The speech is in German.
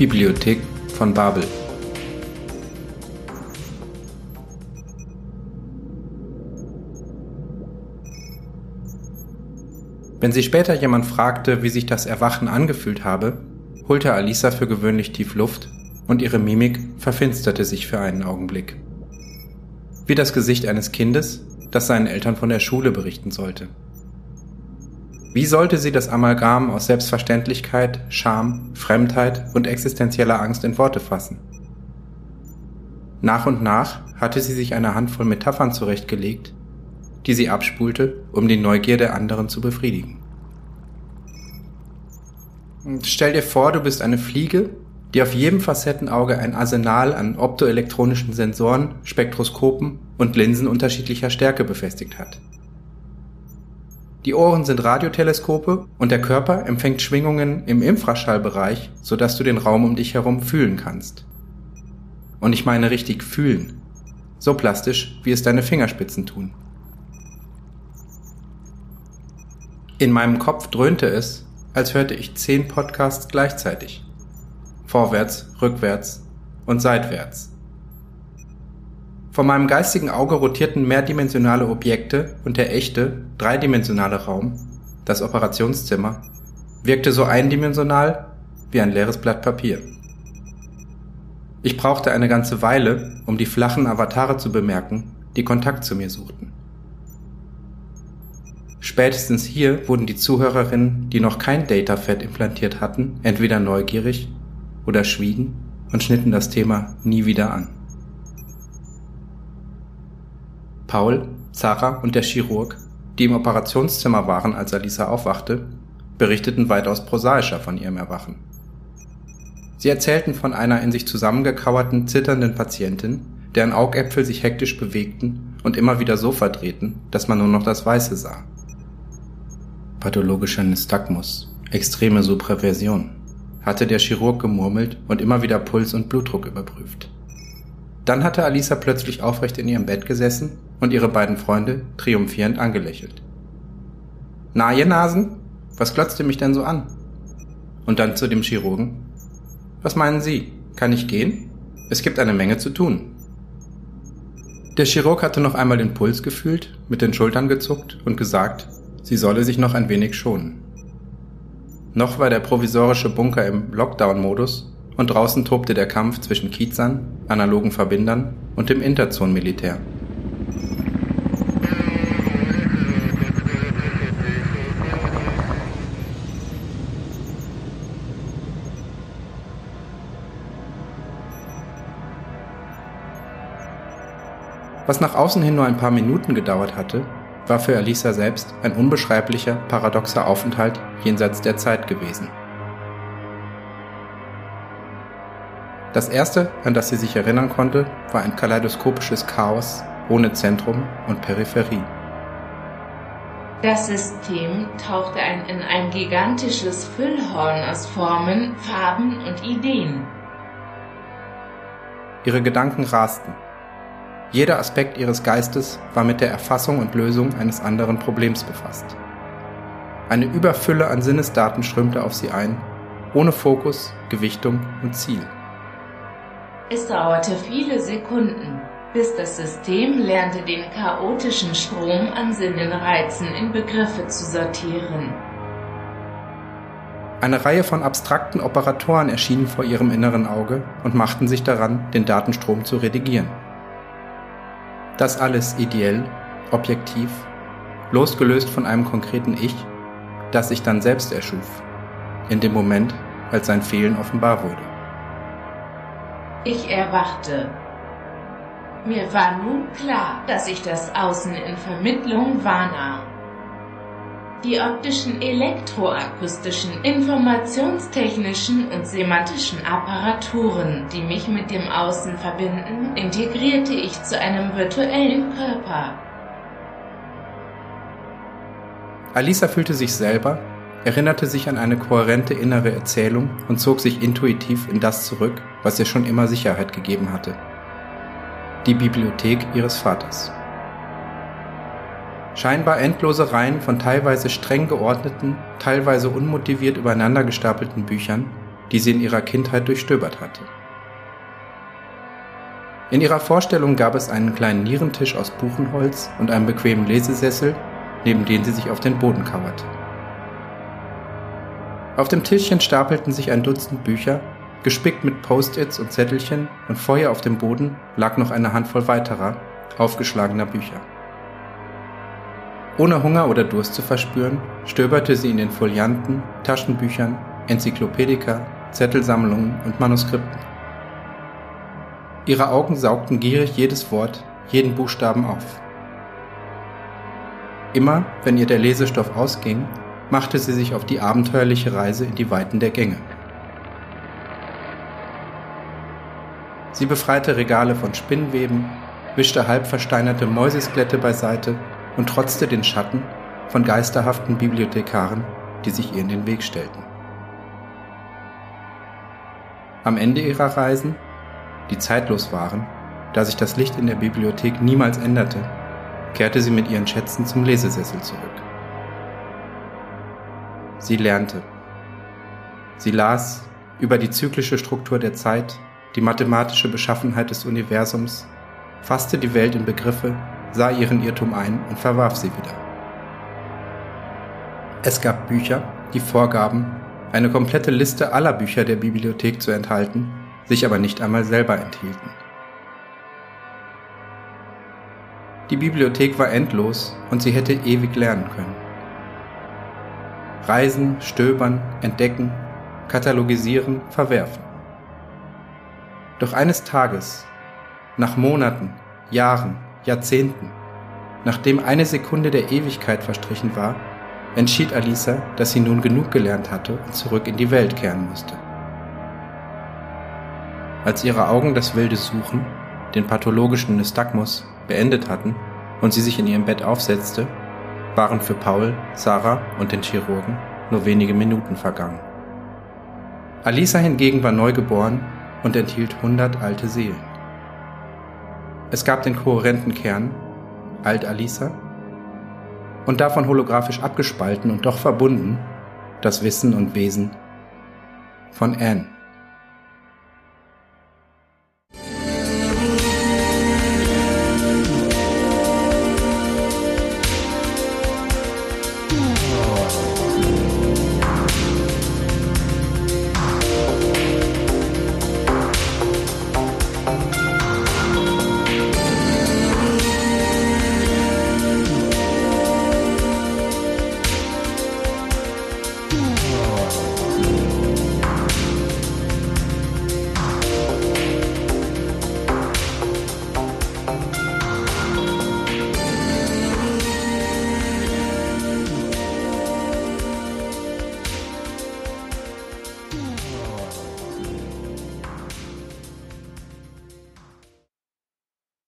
Bibliothek von Babel. Wenn sie später jemand fragte, wie sich das Erwachen angefühlt habe, holte Alisa für gewöhnlich tief Luft und ihre Mimik verfinsterte sich für einen Augenblick. Wie das Gesicht eines Kindes, das seinen Eltern von der Schule berichten sollte. Wie sollte sie das Amalgam aus Selbstverständlichkeit, Scham, Fremdheit und existenzieller Angst in Worte fassen? Nach und nach hatte sie sich eine Handvoll Metaphern zurechtgelegt, die sie abspulte, um die Neugier der anderen zu befriedigen. Stell dir vor, du bist eine Fliege, die auf jedem Facettenauge ein Arsenal an optoelektronischen Sensoren, Spektroskopen und Linsen unterschiedlicher Stärke befestigt hat. Die Ohren sind Radioteleskope und der Körper empfängt Schwingungen im Infraschallbereich, sodass du den Raum um dich herum fühlen kannst. Und ich meine richtig fühlen. So plastisch, wie es deine Fingerspitzen tun. In meinem Kopf dröhnte es, als hörte ich zehn Podcasts gleichzeitig. Vorwärts, rückwärts und seitwärts. Vor meinem geistigen Auge rotierten mehrdimensionale Objekte und der echte, dreidimensionale Raum, das Operationszimmer, wirkte so eindimensional wie ein leeres Blatt Papier. Ich brauchte eine ganze Weile, um die flachen Avatare zu bemerken, die Kontakt zu mir suchten. Spätestens hier wurden die Zuhörerinnen, die noch kein Datafed implantiert hatten, entweder neugierig oder schwiegen und schnitten das Thema nie wieder an. Paul, Sarah und der Chirurg, die im Operationszimmer waren, als Alisa aufwachte, berichteten weitaus prosaischer von ihrem Erwachen. Sie erzählten von einer in sich zusammengekauerten, zitternden Patientin, deren Augäpfel sich hektisch bewegten und immer wieder so verdrehten, dass man nur noch das Weiße sah. Pathologischer Nystagmus, extreme Supraversion, hatte der Chirurg gemurmelt und immer wieder Puls und Blutdruck überprüft. Dann hatte Alisa plötzlich aufrecht in ihrem Bett gesessen und ihre beiden Freunde triumphierend angelächelt. Na, ihr Nasen, was glotzt ihr mich denn so an? Und dann zu dem Chirurgen. Was meinen Sie? Kann ich gehen? Es gibt eine Menge zu tun. Der Chirurg hatte noch einmal den Puls gefühlt, mit den Schultern gezuckt und gesagt, sie solle sich noch ein wenig schonen. Noch war der provisorische Bunker im Lockdown-Modus und draußen tobte der Kampf zwischen Kiezern, analogen Verbindern und dem Interzone-Militär. Was nach außen hin nur ein paar Minuten gedauert hatte, war für Alisa selbst ein unbeschreiblicher, paradoxer Aufenthalt jenseits der Zeit gewesen. Das erste, an das sie sich erinnern konnte, war ein kaleidoskopisches Chaos ohne Zentrum und Peripherie. Das System tauchte ein in ein gigantisches Füllhorn aus Formen, Farben und Ideen. Ihre Gedanken rasten, jeder Aspekt ihres Geistes war mit der Erfassung und Lösung eines anderen Problems befasst. Eine Überfülle an Sinnesdaten strömte auf sie ein, ohne Fokus, Gewichtung und Ziel. Es dauerte viele Sekunden, bis das System lernte, den chaotischen Strom an Sinnenreizen in Begriffe zu sortieren. Eine Reihe von abstrakten Operatoren erschienen vor ihrem inneren Auge und machten sich daran, den Datenstrom zu redigieren. Das alles ideell, objektiv, losgelöst von einem konkreten Ich, das sich dann selbst erschuf, in dem Moment, als sein Fehlen offenbar wurde. Ich erwachte. Mir war nun klar, dass ich das Außen in Vermittlung wahrnahm. Die optischen, elektroakustischen, informationstechnischen und semantischen Apparaturen, die mich mit dem Außen verbinden, integrierte ich zu einem virtuellen Körper. Alisa fühlte sich selber, erinnerte sich an eine kohärente innere Erzählung und zog sich intuitiv in das zurück, was ihr schon immer Sicherheit gegeben hatte. Die Bibliothek ihres Vaters. Scheinbar endlose Reihen von teilweise streng geordneten, teilweise unmotiviert übereinander gestapelten Büchern die sie in ihrer Kindheit durchstöbert hatte. In ihrer Vorstellung gab es einen kleinen Nierentisch aus Buchenholz und einen bequemen Lesesessel, neben den sie sich auf den Boden kauerte. Auf dem Tischchen stapelten sich ein Dutzend Bücher, gespickt mit Post-its und Zettelchen, und vor ihr auf dem Boden lag noch eine Handvoll weiterer, aufgeschlagener Bücher. Ohne Hunger oder Durst zu verspüren, stöberte sie in den Folianten, Taschenbüchern, Enzyklopädika, Zettelsammlungen und Manuskripten. Ihre Augen saugten gierig jedes Wort, jeden Buchstaben auf. Immer, wenn ihr der Lesestoff ausging, machte sie sich auf die abenteuerliche Reise in die Weiten der Gänge. Sie befreite Regale von Spinnweben, wischte halbversteinerte Mäuseskelette beiseite und trotzte den Schatten von geisterhaften Bibliothekaren, die sich ihr in den Weg stellten. Am Ende ihrer Reisen die zeitlos waren, da sich das Licht in der Bibliothek niemals änderte, kehrte sie mit ihren Schätzen zum Lesesessel zurück. Sie lernte. Sie las über die zyklische Struktur der Zeit, die mathematische Beschaffenheit des Universums, fasste die Welt in Begriffe, sah ihren Irrtum ein und verwarf sie wieder. Es gab Bücher, die vorgaben, eine komplette Liste aller Bücher der Bibliothek zu enthalten sich aber nicht einmal selber enthielten. Die Bibliothek war endlos und sie hätte ewig lernen können. Reisen, stöbern, entdecken, katalogisieren, verwerfen. Doch eines Tages, nach Monaten, Jahren, Jahrzehnten, nachdem eine Sekunde der Ewigkeit verstrichen war, entschied Alisa, dass sie nun genug gelernt hatte und zurück in die Welt kehren musste. Als ihre Augen das wilde Suchen, den pathologischen Nystagmus, beendet hatten und sie sich in ihrem Bett aufsetzte, waren für Paul, Sarah und den Chirurgen nur wenige Minuten vergangen. Alisa hingegen war neugeboren und enthielt hundert alte Seelen. Es gab den kohärenten Kern, Alt Alisa, und davon holographisch abgespalten und doch verbunden, das Wissen und Wesen von Anne.